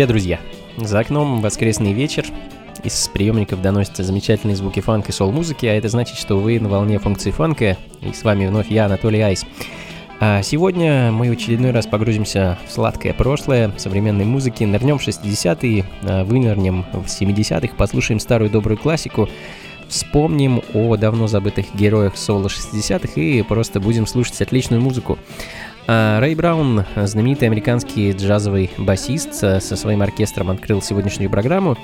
Привет, друзья! За окном воскресный вечер, из приемников доносятся замечательные звуки фанка и сол-музыки, а это значит, что вы на волне функции фанка, и с вами вновь я, Анатолий Айс. А сегодня мы очередной раз погрузимся в сладкое прошлое современной музыки, нырнем в 60-е, а, вынырнем в 70-х, послушаем старую добрую классику, вспомним о давно забытых героях соло 60-х и просто будем слушать отличную музыку. А, Рэй Браун, знаменитый американский джазовый басист, э, со своим оркестром открыл сегодняшнюю программу.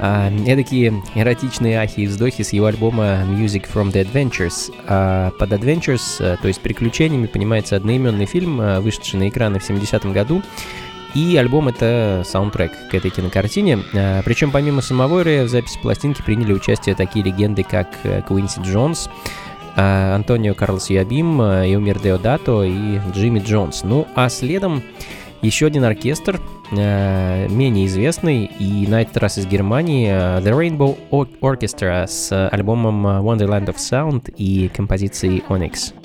А, эдакие эротичные ахи и вздохи с его альбома Music from the Adventures. А под Adventures, э, то есть приключениями, понимается одноименный фильм, э, вышедший на экраны в 70-м году. И альбом это саундтрек к этой кинокартине. Причем помимо самого Рэя в записи пластинки приняли участие такие легенды, как Куинси Джонс, Антонио Карлос Ябим, Юмир Деодато и Джимми Джонс. Ну а следом еще один оркестр, э, менее известный, и на этот раз из Германии, э, The Rainbow Orchestra с альбомом Wonderland of Sound и композицией Onyx.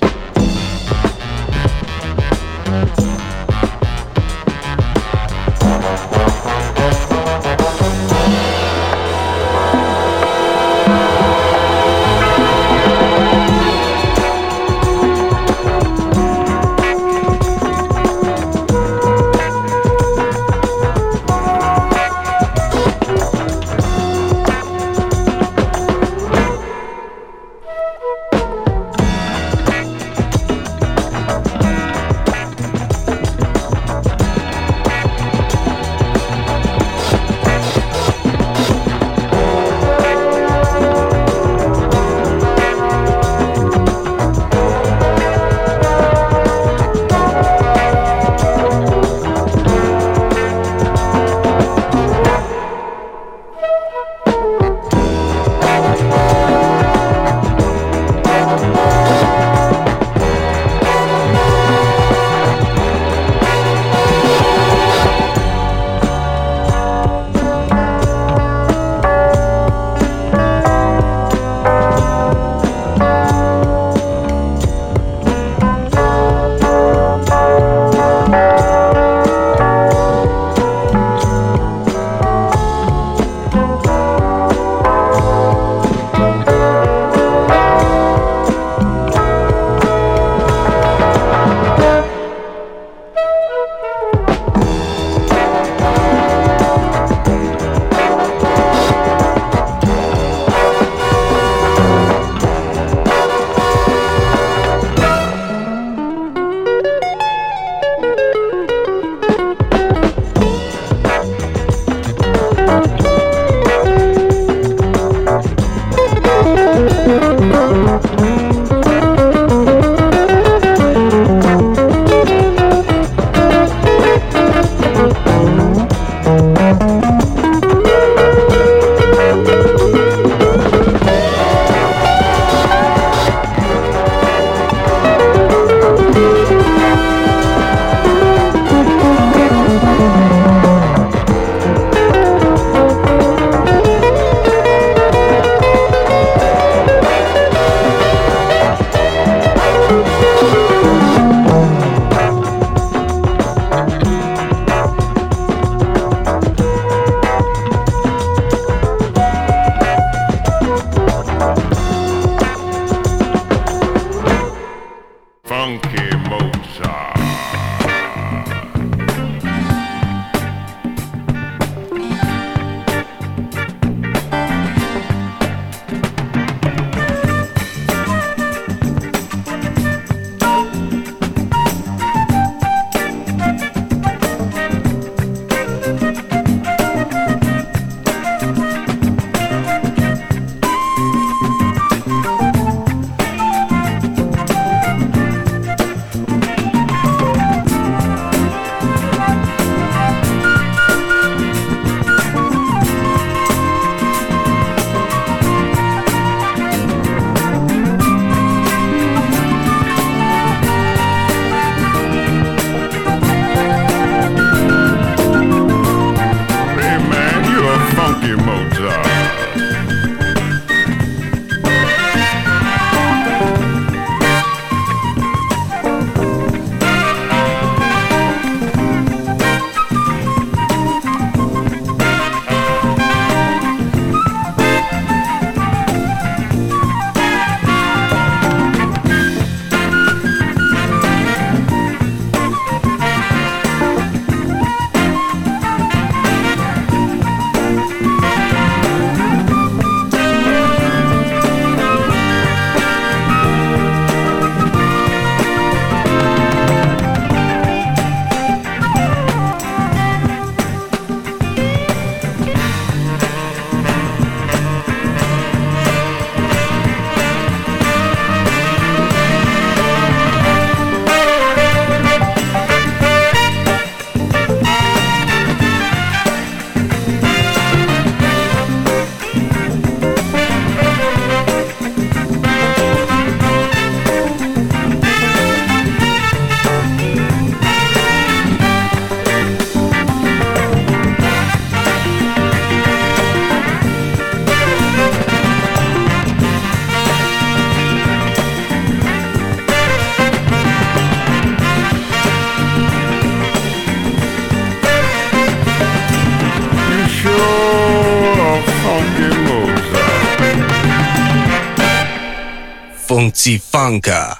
Funky Funka.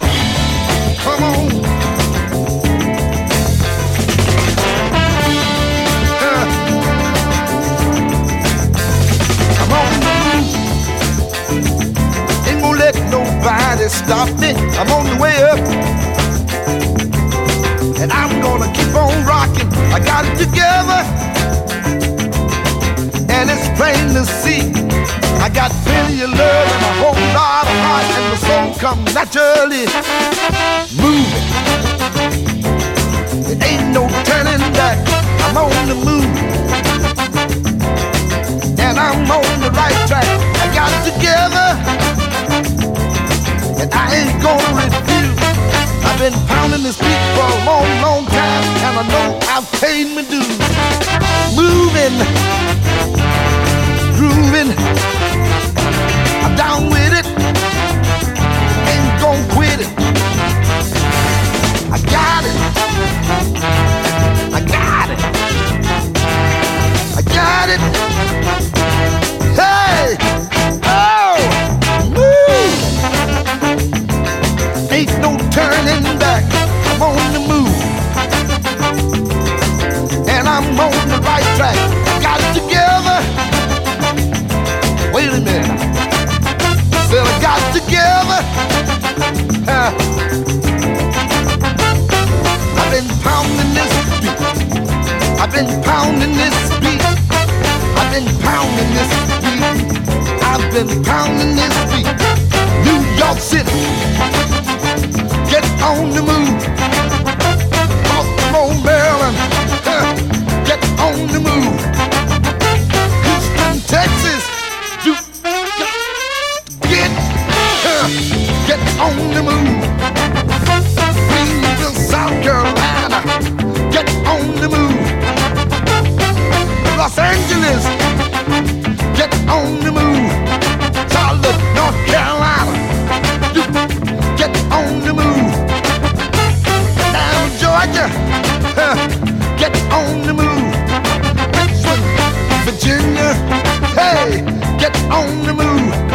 Come on. Come on. Ain't gonna let nobody stop me. I'm on the way up. And I'm gonna keep on rocking. I got it together. And it's plain to see. I got plenty of love and a whole lot of heart, and the soul come naturally moving. There ain't no turning back. I'm on the move, and I'm on the right track. I got together, and I ain't gonna refuse. I've been pounding this beat for a long, long time, and I know I've paid my dues. Moving, grooving. I've been pounding this beat. I've been pounding this beat. I've been pounding this beat. New York City. Get on the move. Baltimore, Maryland. Get on the move. Houston, Texas. Do get get on the move. Angeles, get on the move. Charlotte, North Carolina, you get on the move. Down Georgia, uh, get on the move. Richmond, Virginia, hey, get on the move.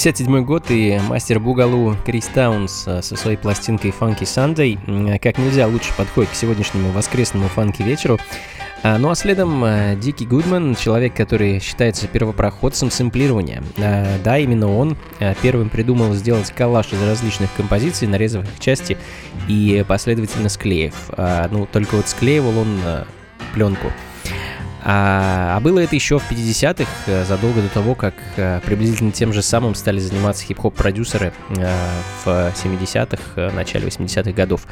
67 год и мастер Бугалу Крис Таунс э, со своей пластинкой Funky Sunday как нельзя лучше подходит к сегодняшнему воскресному фанки вечеру. А, ну а следом э, Дики Гудман, человек, который считается первопроходцем сэмплирования. А, да, именно он э, первым придумал сделать коллаж из различных композиций, нарезав их части и последовательно склеив. А, ну, только вот склеивал он пленку. А, а было это еще в 50-х, э, задолго до того, как а, приблизительно тем же самым стали заниматься хип-хоп-продюсеры а, в 70-х, начале 80-х годов.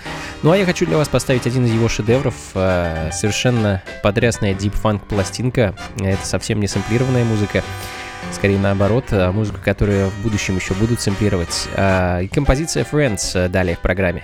Ну а я хочу для вас поставить один из его шедевров, совершенно подрясная дип-фанк пластинка. Это совсем не сэмплированная музыка, скорее наоборот, а музыка, которую в будущем еще будут сэмплировать. А, и композиция Friends далее в программе.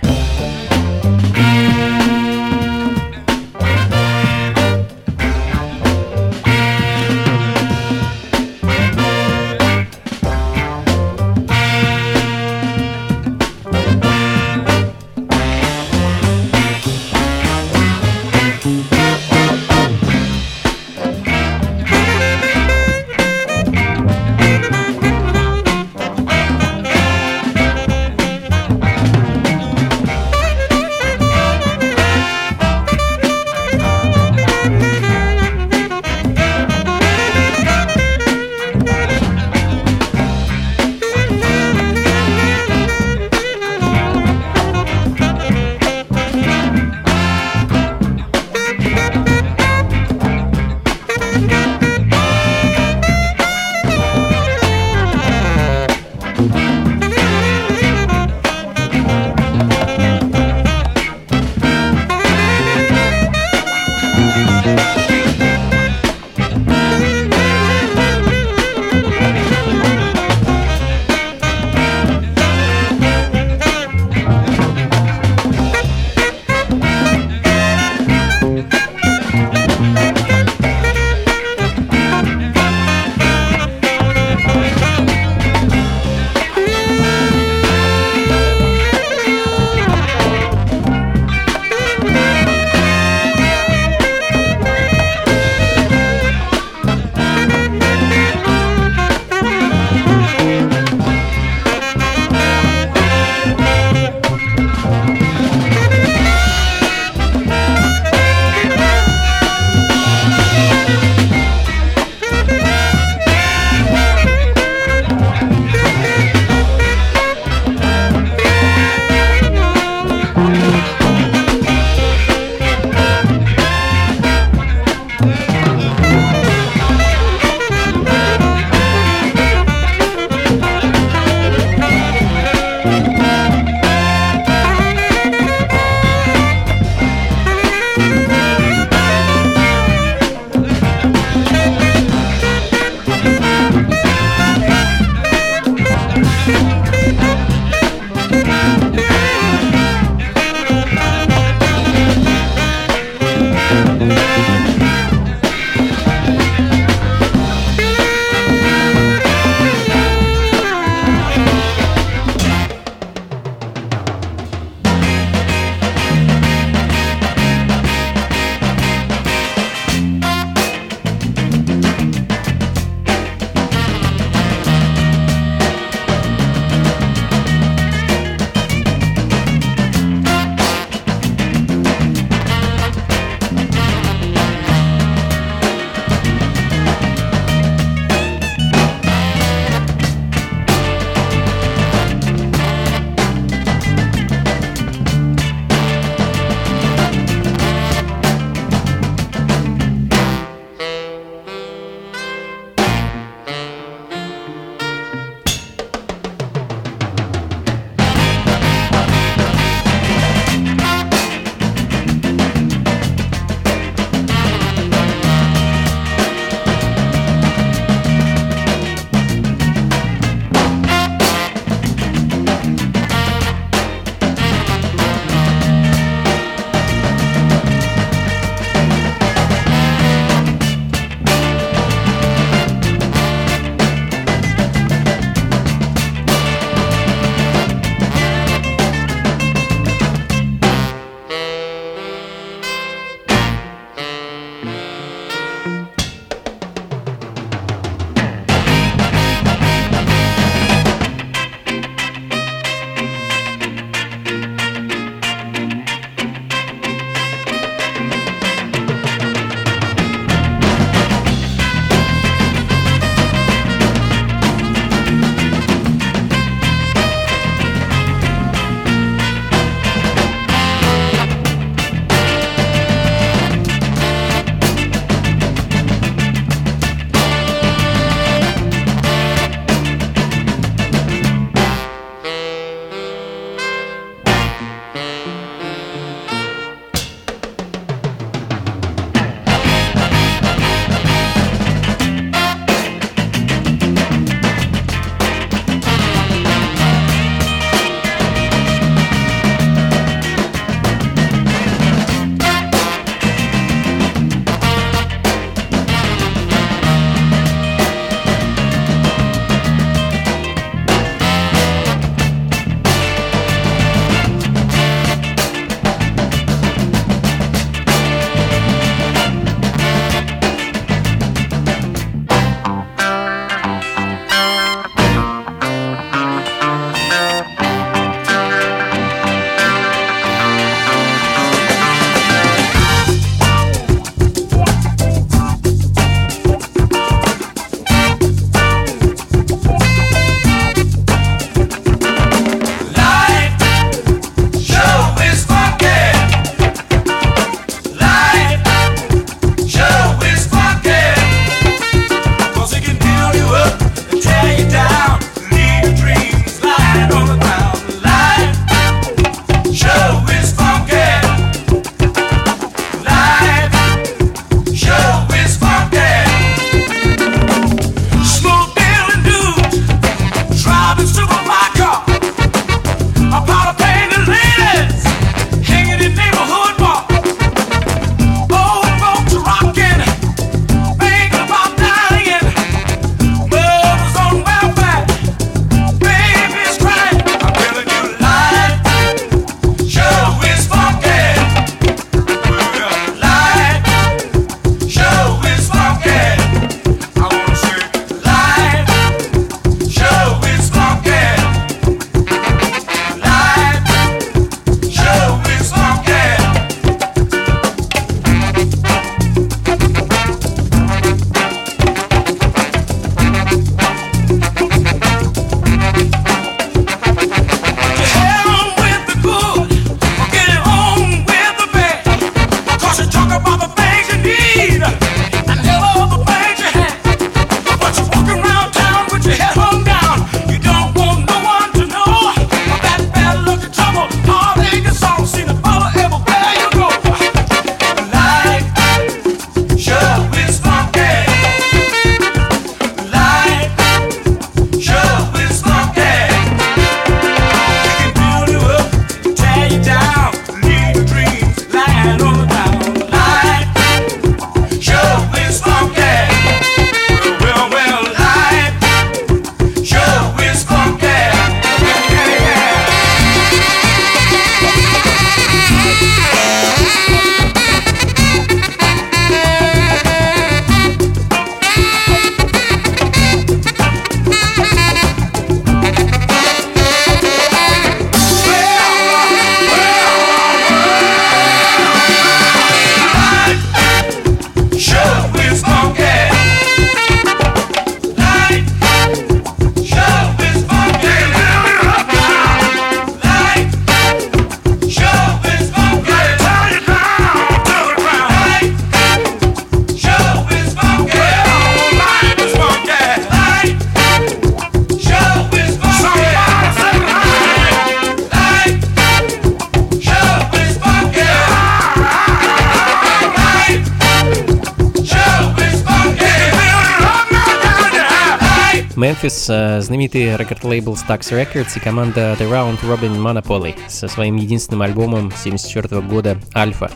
Мемфис, э, знаменитый рекорд-лейбл Stax Records и команда The Round Robin Monopoly со своим единственным альбомом 1974 года «Альфа».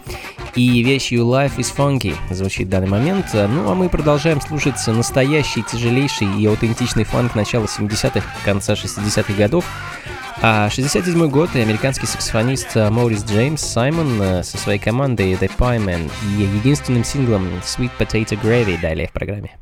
И вещь You Life is Funky звучит в данный момент. Ну а мы продолжаем слушать настоящий, тяжелейший и аутентичный фанк начала 70-х, конца 60-х годов. А 67 год и американский саксофонист Морис Джеймс Саймон э, со своей командой The Piemen и единственным синглом Sweet Potato Gravy далее в программе.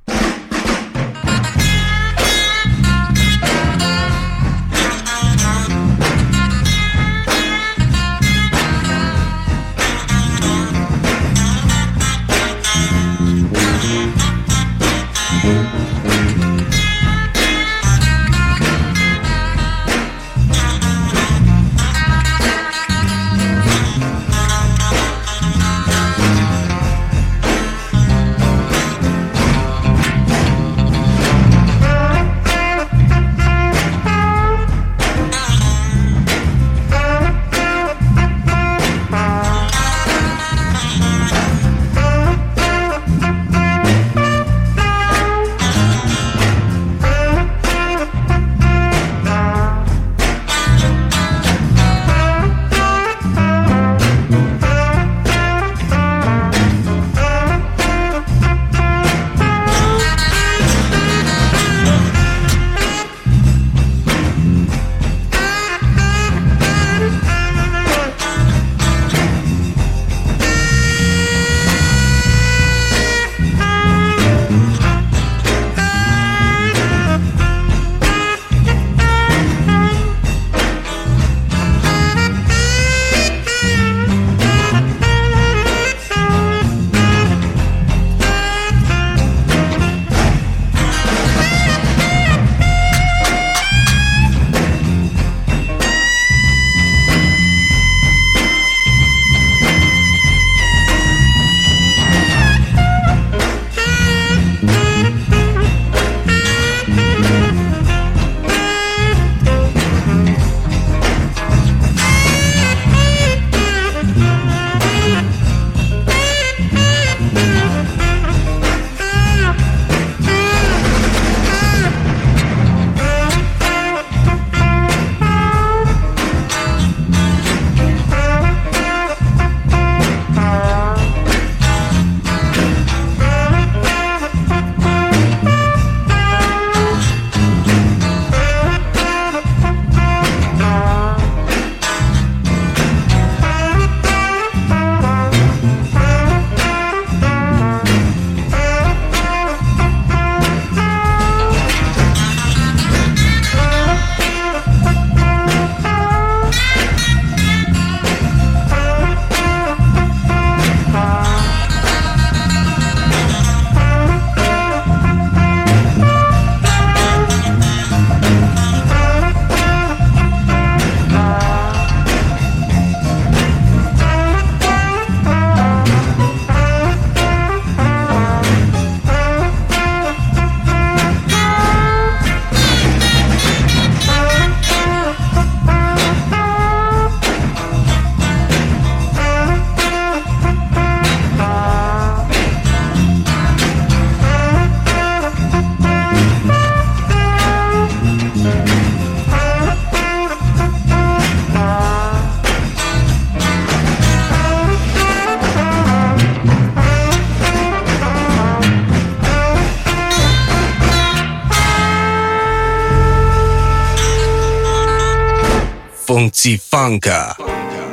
Funka.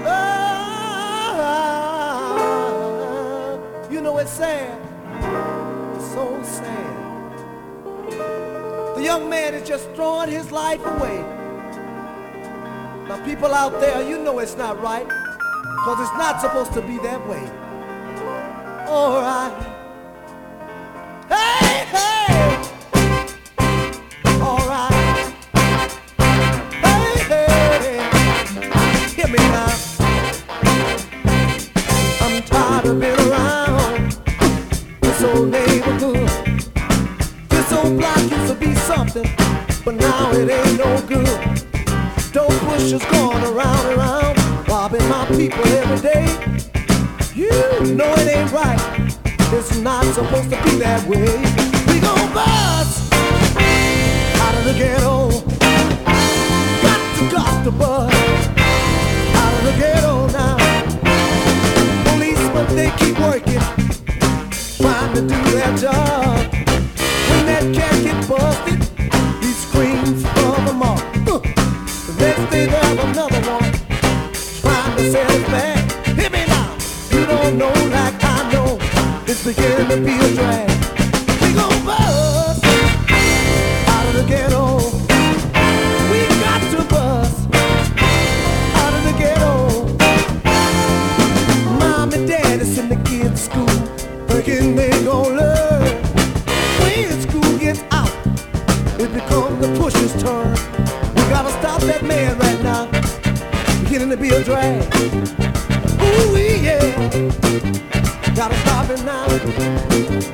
Ah, you know it's sad. It's so sad. The young man is just throwing his life away. Now people out there, you know it's not right. Cause it's not supposed to be that way. Alright. Hey, neighborhood. This old block used to be something, but now it ain't no good. Dope pushers going around and around, robbing my people every day. You know it ain't right. It's not supposed to be that way. We gon' bust out of the ghetto. Got to got the bus. to do their job. When that cat busted, he screams the they have another one trying to sell back. Me now. You don't know like I know. It's beginning to be a push his turn. We gotta stop that man right now. Beginning to be a drag. Ooh, yeah. Gotta stop it now.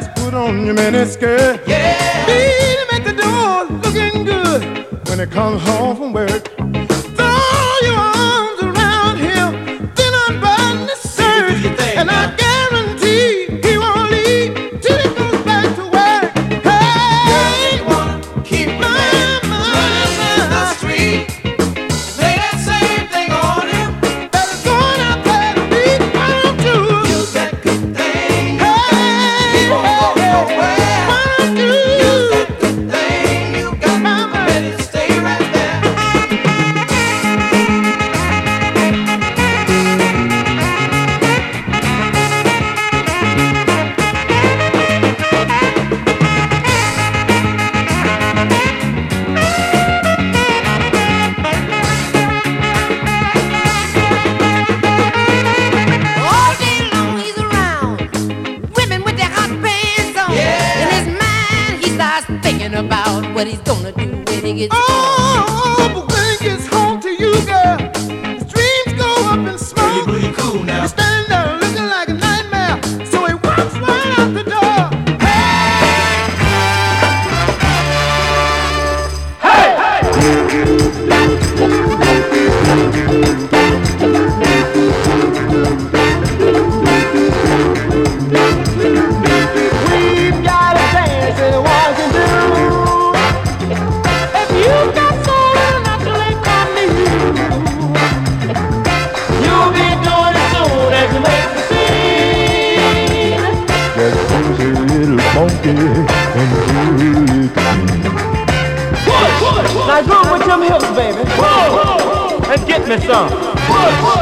Let's put on your miniskirt. Yeah. Beat him at the door, looking good. When he comes home from work,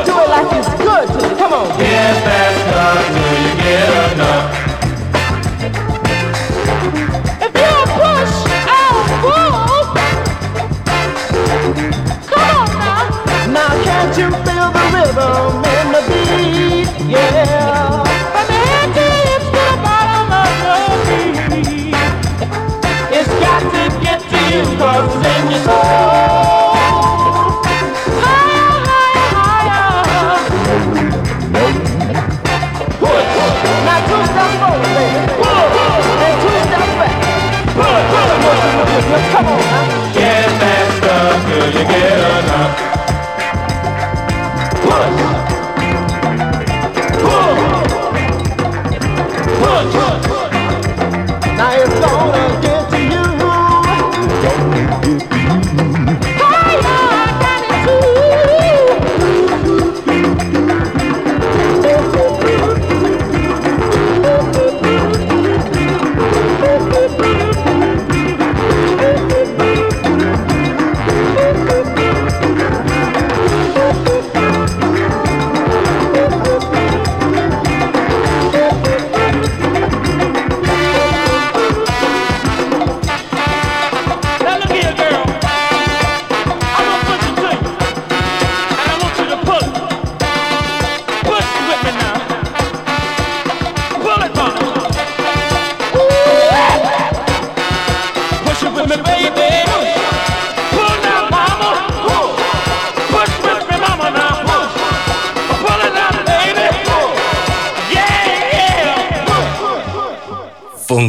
Do it like it's good. Come on.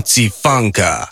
Funka.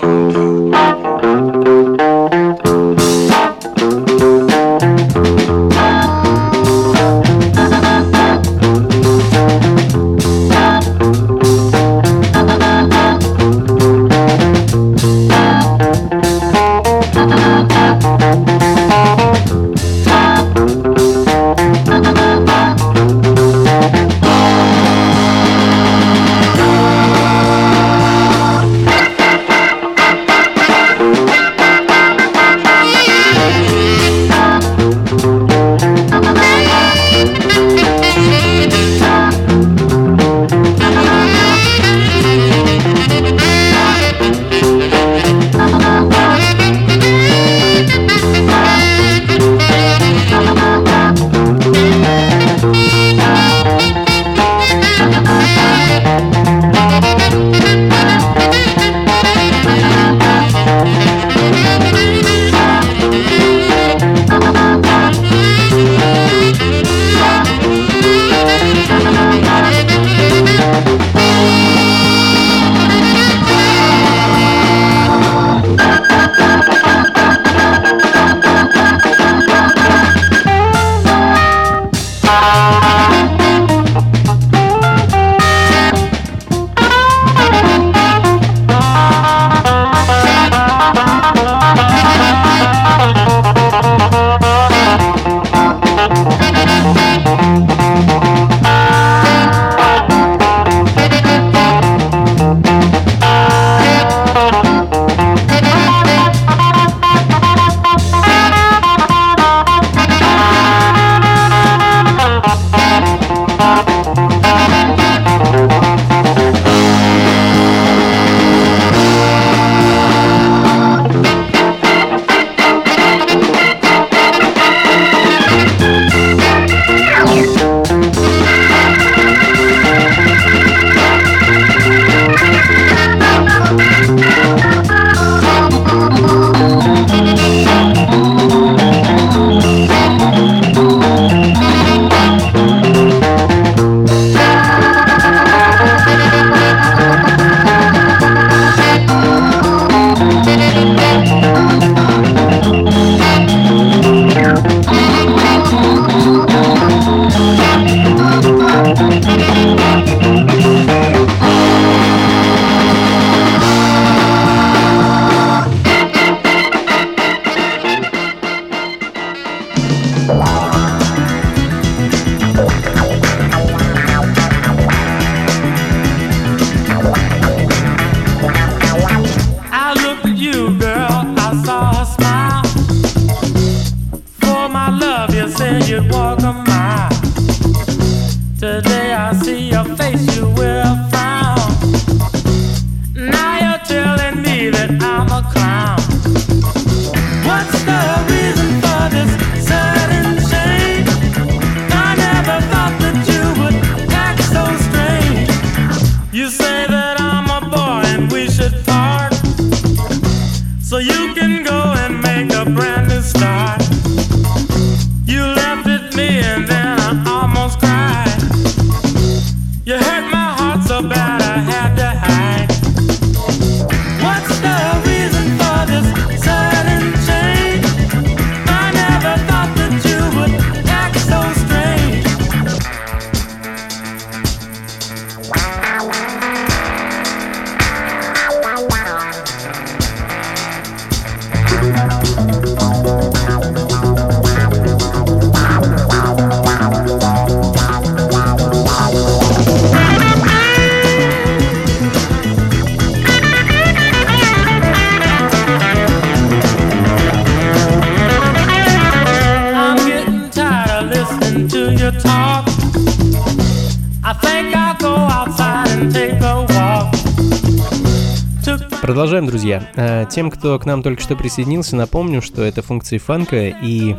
Продолжаем, друзья. Э, Тем, кто к нам только что присоединился, напомню, что это функции фанка, и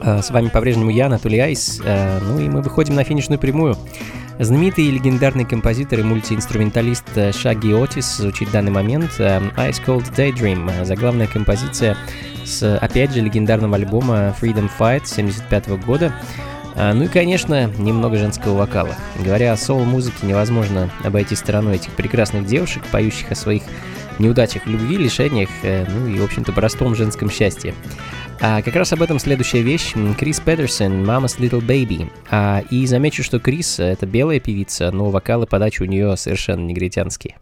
э, с вами по-прежнему я, Анатолий Айс. Э, Ну и мы выходим на финишную прямую. Знаменитый и легендарный композитор и мультиинструменталист Шаги Отис звучит в данный момент Ice Cold Daydream, заглавная композиция с, опять же, легендарного альбома Freedom Fight 75 года. Ну и, конечно, немного женского вокала. Говоря о соул-музыке, невозможно обойти стороной этих прекрасных девушек, поющих о своих неудачах в любви, лишениях, э, ну и, в общем-то, простом женском счастье. А как раз об этом следующая вещь. Крис Петерсон, Mama's Little Baby. А, и замечу, что Крис — это белая певица, но вокал и подача у нее совершенно негритянские.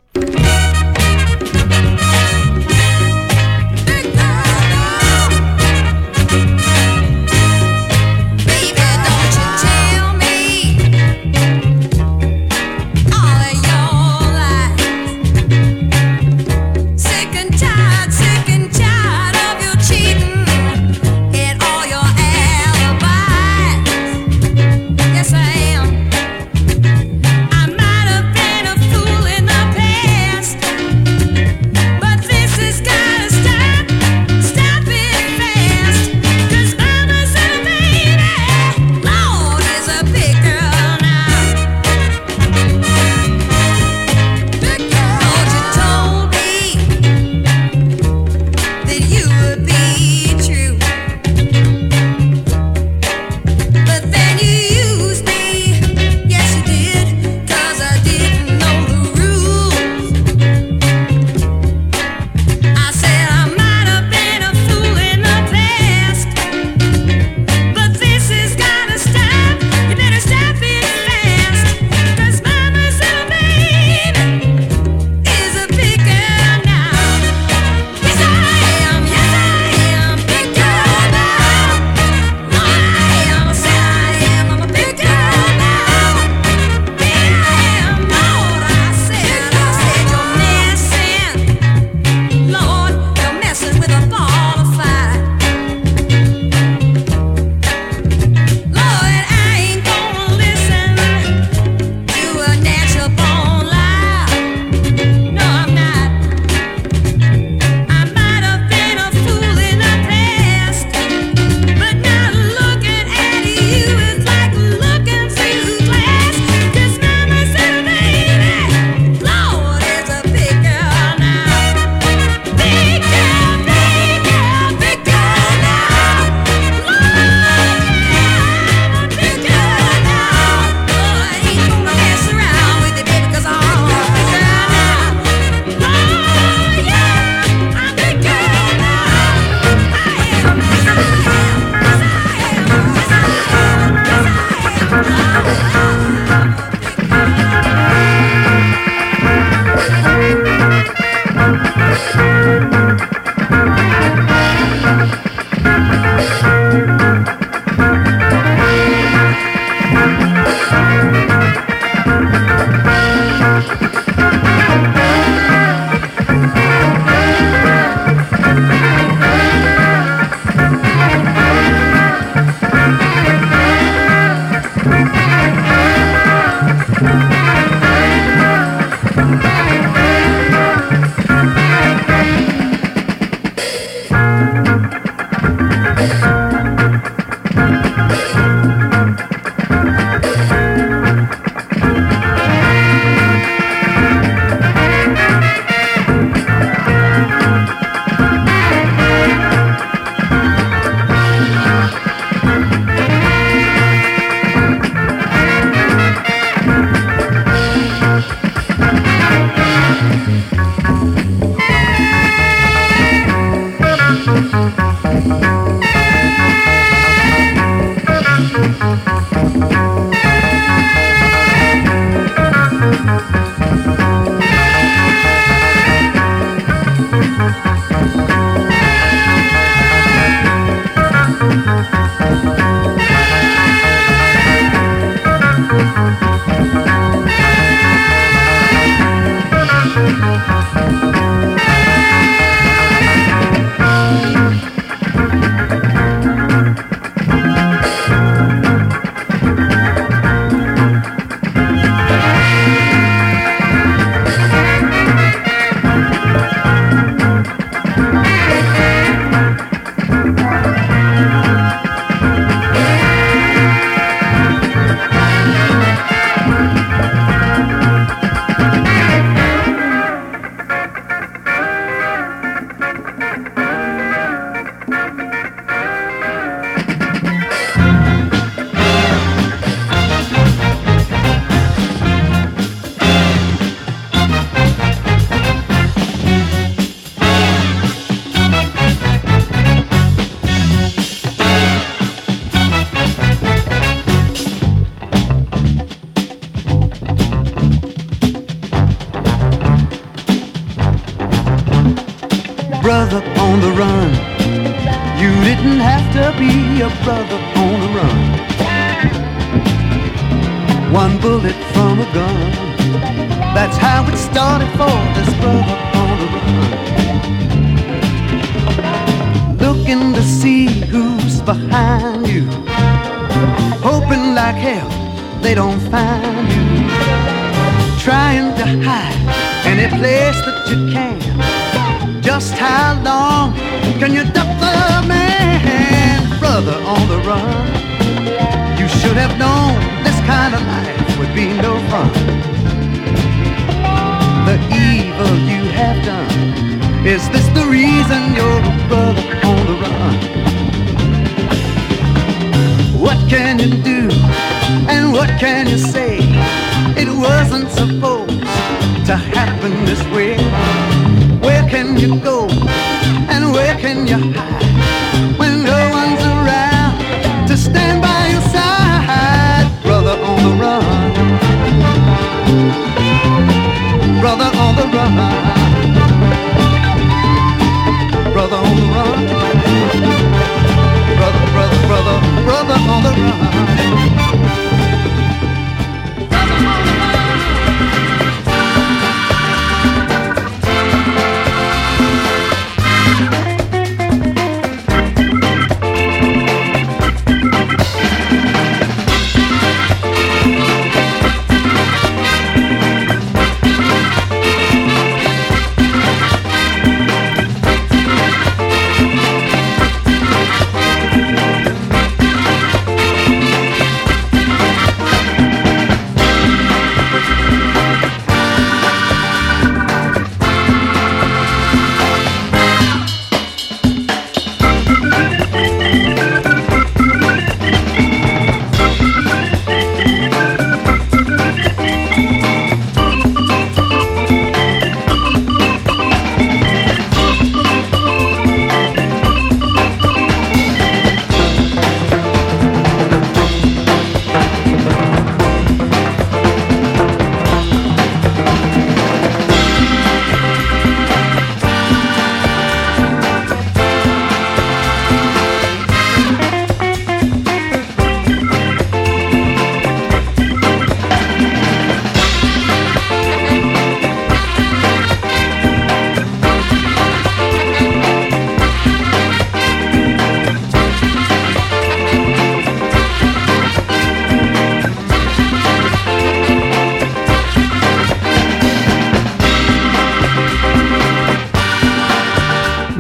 They don't find you. Trying to hide any place that you can. Just how long can you duck the man? Brother on the run. You should have known this kind of life would be no fun. The evil you have done. Is this the reason you're a brother on the run? What can you do? And what can you say? It wasn't supposed to happen this way. Where can you go? And where can you hide? When no one's around to stand by your side. Brother on the run. Brother on the run. Brother on the run. Brother, brother, brother, brother on the run.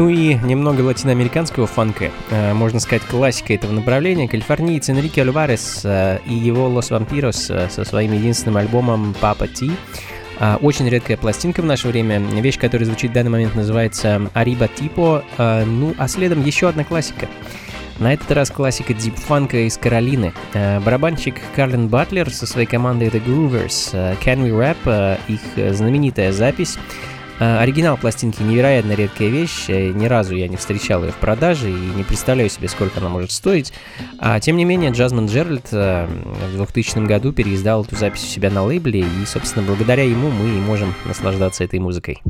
Ну и немного латиноамериканского фанка. Э, Можно сказать, классика этого направления. Калифорниец Энрике Альварес э, и его Лос Вампирос э, со своим единственным альбомом Папа Ти. Очень редкая пластинка в наше время. Вещь, которая звучит в данный момент, называется Ариба Типо. Ну, а следом еще одна классика. На этот раз классика дипфанка из Каролины. Барабанщик Карлин Батлер со своей командой The Groovers. Can We Rap, их знаменитая запись. Э, Оригинал пластинки невероятно редкая вещь, э, ни разу я не встречал ее в продаже и не представляю себе, сколько она может стоить. А, тем не менее, Джазман Джеральд э, в 2000 году переиздал эту запись у себя на лейбле, и, собственно, благодаря ему мы и можем наслаждаться этой музыкой.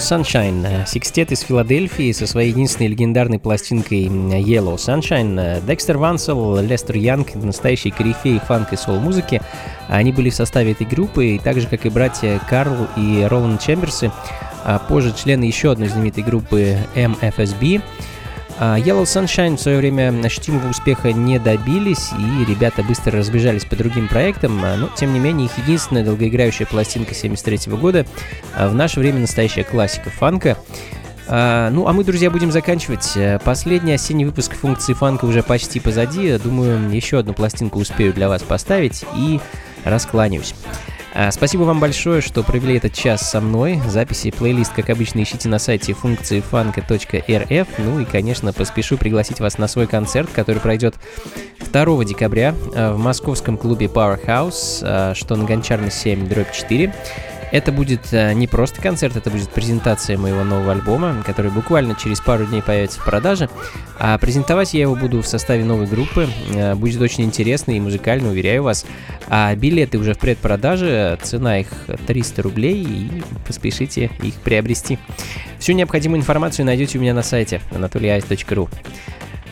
Sunshine. э, Секстет из Филадельфии со своей единственной легендарной пластинкой Yellow Sunshine. Э, Декстер Вансел, Лестер Янг, настоящие корифеи фанк и сол-музыки. Они были в составе этой группы, и так же, как и братья Карл и Роланд Чемберсы, а позже члены еще одной знаменитой группы MFSB. А, Yellow Sunshine в свое время ощутимого успеха не добились, и ребята быстро разбежались по другим проектам, а, но тем не менее их единственная долгоиграющая пластинка 73 года а, в наше время настоящая классика фанка. Ну, а мы, друзья, будем заканчивать. Последний осенний выпуск функции фанка уже почти позади. Думаю, еще одну пластинку успею для вас поставить и раскланяюсь. А, Спасибо вам большое, что провели этот час со мной. Записи и плейлист, как обычно, ищите на сайте функции фанка.рф. Ну и, конечно, поспешу пригласить вас на свой концерт, который пройдет 2 декабря э, в московском клубе Powerhouse, э, что на Гончарной 7, дробь 4. Это будет э, не просто концерт, это будет презентация моего нового альбома, который буквально через пару дней появится в продаже. А презентовать я его буду в составе новой группы. Э, Будет очень интересно и музыкально, уверяю вас. А билеты уже в предпродаже, цена их 300 рублей, и поспешите их приобрести. Всю необходимую информацию найдете у меня на сайте anatolyice.ru.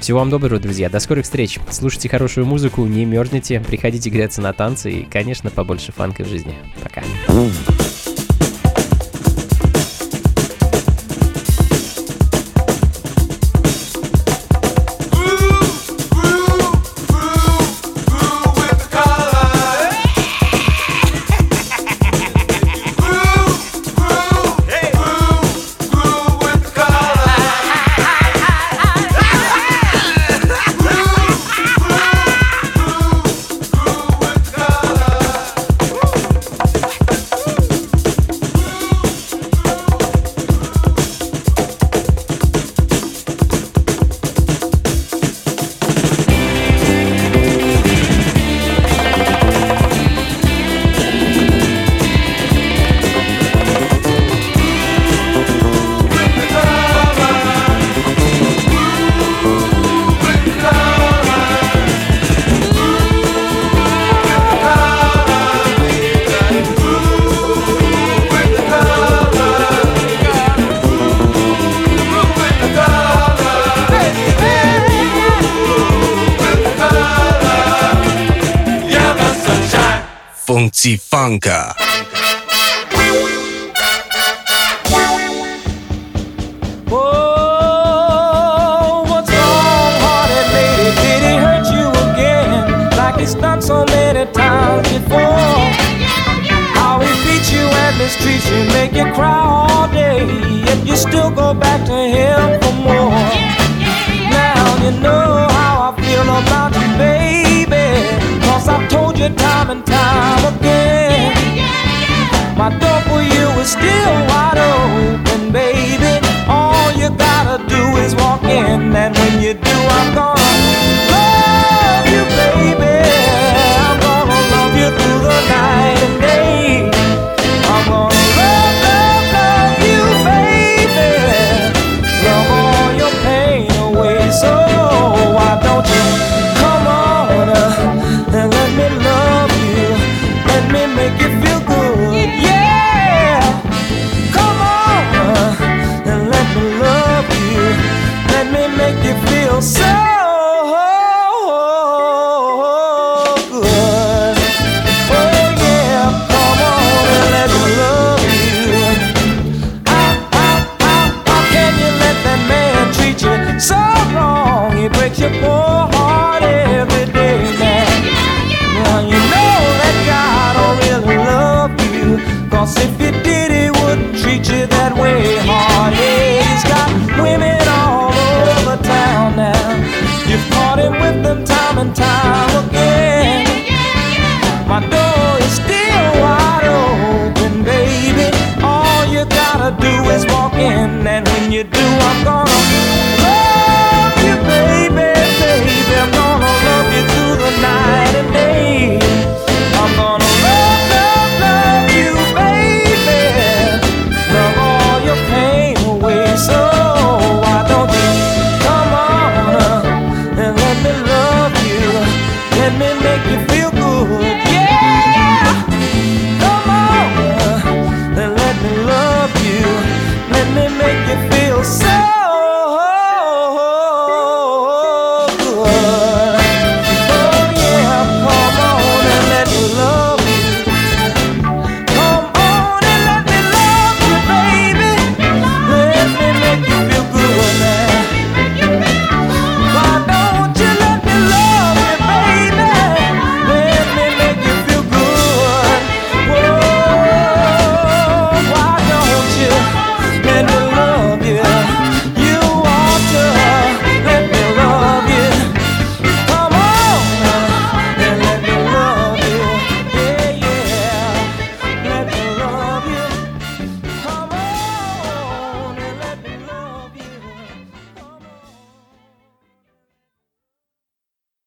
Всего вам доброго, друзья. До скорых встреч. Слушайте хорошую музыку, не мерзните, приходите греться на танцы и, конечно, побольше фанка в жизни. Пока. Lanka.